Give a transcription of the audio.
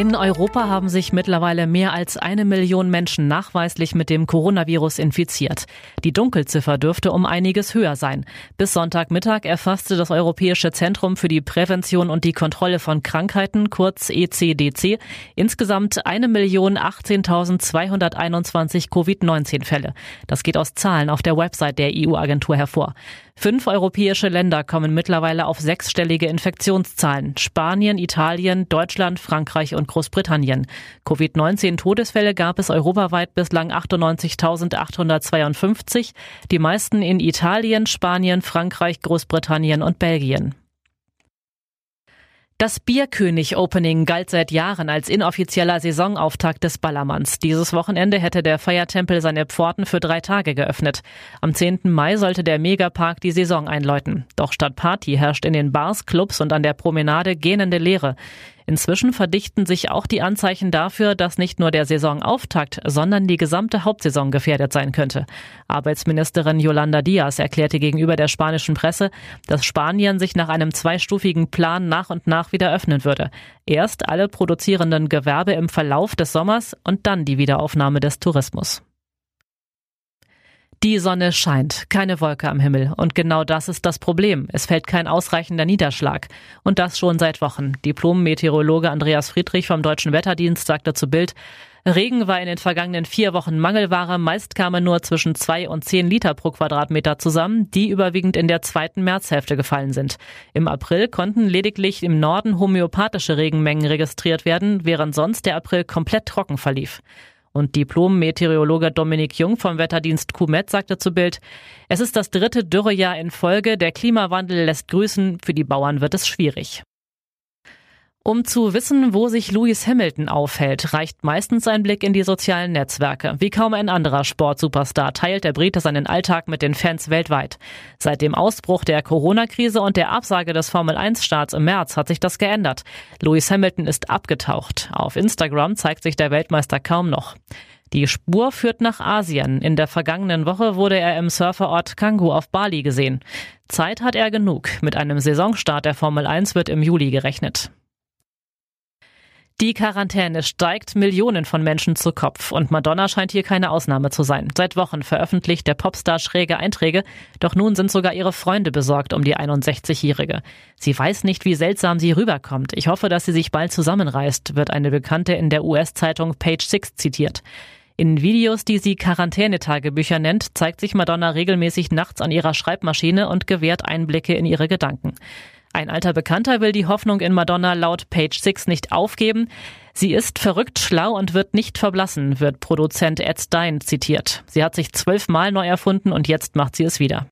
In Europa haben sich mittlerweile mehr als eine Million Menschen nachweislich mit dem Coronavirus infiziert. Die Dunkelziffer dürfte um einiges höher sein. Bis Sonntagmittag erfasste das Europäische Zentrum für die Prävention und die Kontrolle von Krankheiten, kurz ECDC, insgesamt eine Million 18.221 Covid-19-Fälle. Das geht aus Zahlen auf der Website der EU-Agentur hervor. Fünf europäische Länder kommen mittlerweile auf sechsstellige Infektionszahlen. Spanien, Italien, Deutschland, Frankreich und Großbritannien. Covid-19-Todesfälle gab es europaweit bislang 98.852, die meisten in Italien, Spanien, Frankreich, Großbritannien und Belgien. Das Bierkönig-Opening galt seit Jahren als inoffizieller Saisonauftakt des Ballermanns. Dieses Wochenende hätte der Feiertempel seine Pforten für drei Tage geöffnet. Am 10. Mai sollte der Megapark die Saison einläuten. Doch statt Party herrscht in den Bars, Clubs und an der Promenade gähnende Leere. Inzwischen verdichten sich auch die Anzeichen dafür, dass nicht nur der Saisonauftakt, sondern die gesamte Hauptsaison gefährdet sein könnte. Arbeitsministerin Yolanda Diaz erklärte gegenüber der spanischen Presse, dass Spanien sich nach einem zweistufigen Plan nach und nach wieder öffnen würde. Erst alle produzierenden Gewerbe im Verlauf des Sommers und dann die Wiederaufnahme des Tourismus. Die Sonne scheint, keine Wolke am Himmel. Und genau das ist das Problem. Es fällt kein ausreichender Niederschlag. Und das schon seit Wochen. Diplom-Meteorologe Andreas Friedrich vom Deutschen Wetterdienst sagte zu Bild, Regen war in den vergangenen vier Wochen Mangelware. Meist kamen nur zwischen zwei und zehn Liter pro Quadratmeter zusammen, die überwiegend in der zweiten Märzhälfte gefallen sind. Im April konnten lediglich im Norden homöopathische Regenmengen registriert werden, während sonst der April komplett trocken verlief. Und Diplom-Meteorologe Dominik Jung vom Wetterdienst QMED sagte zu Bild, es ist das dritte Dürrejahr in Folge, der Klimawandel lässt grüßen, für die Bauern wird es schwierig. Um zu wissen, wo sich Lewis Hamilton aufhält, reicht meistens ein Blick in die sozialen Netzwerke. Wie kaum ein anderer Sportsuperstar teilt der Brite seinen Alltag mit den Fans weltweit. Seit dem Ausbruch der Corona-Krise und der Absage des Formel-1-Starts im März hat sich das geändert. Lewis Hamilton ist abgetaucht. Auf Instagram zeigt sich der Weltmeister kaum noch. Die Spur führt nach Asien. In der vergangenen Woche wurde er im Surferort Canggu auf Bali gesehen. Zeit hat er genug. Mit einem Saisonstart der Formel 1 wird im Juli gerechnet. Die Quarantäne steigt Millionen von Menschen zu Kopf und Madonna scheint hier keine Ausnahme zu sein. Seit Wochen veröffentlicht der Popstar schräge Einträge, doch nun sind sogar ihre Freunde besorgt um die 61-Jährige. Sie weiß nicht, wie seltsam sie rüberkommt. Ich hoffe, dass sie sich bald zusammenreißt, wird eine Bekannte in der US-Zeitung Page Six zitiert. In Videos, die sie Quarantänetagebücher nennt, zeigt sich Madonna regelmäßig nachts an ihrer Schreibmaschine und gewährt Einblicke in ihre Gedanken. Ein alter Bekannter will die Hoffnung in Madonna laut Page Six nicht aufgeben. Sie ist verrückt schlau und wird nicht verblassen, wird Produzent Ed Stein zitiert. Sie hat sich zwölfmal neu erfunden und jetzt macht sie es wieder.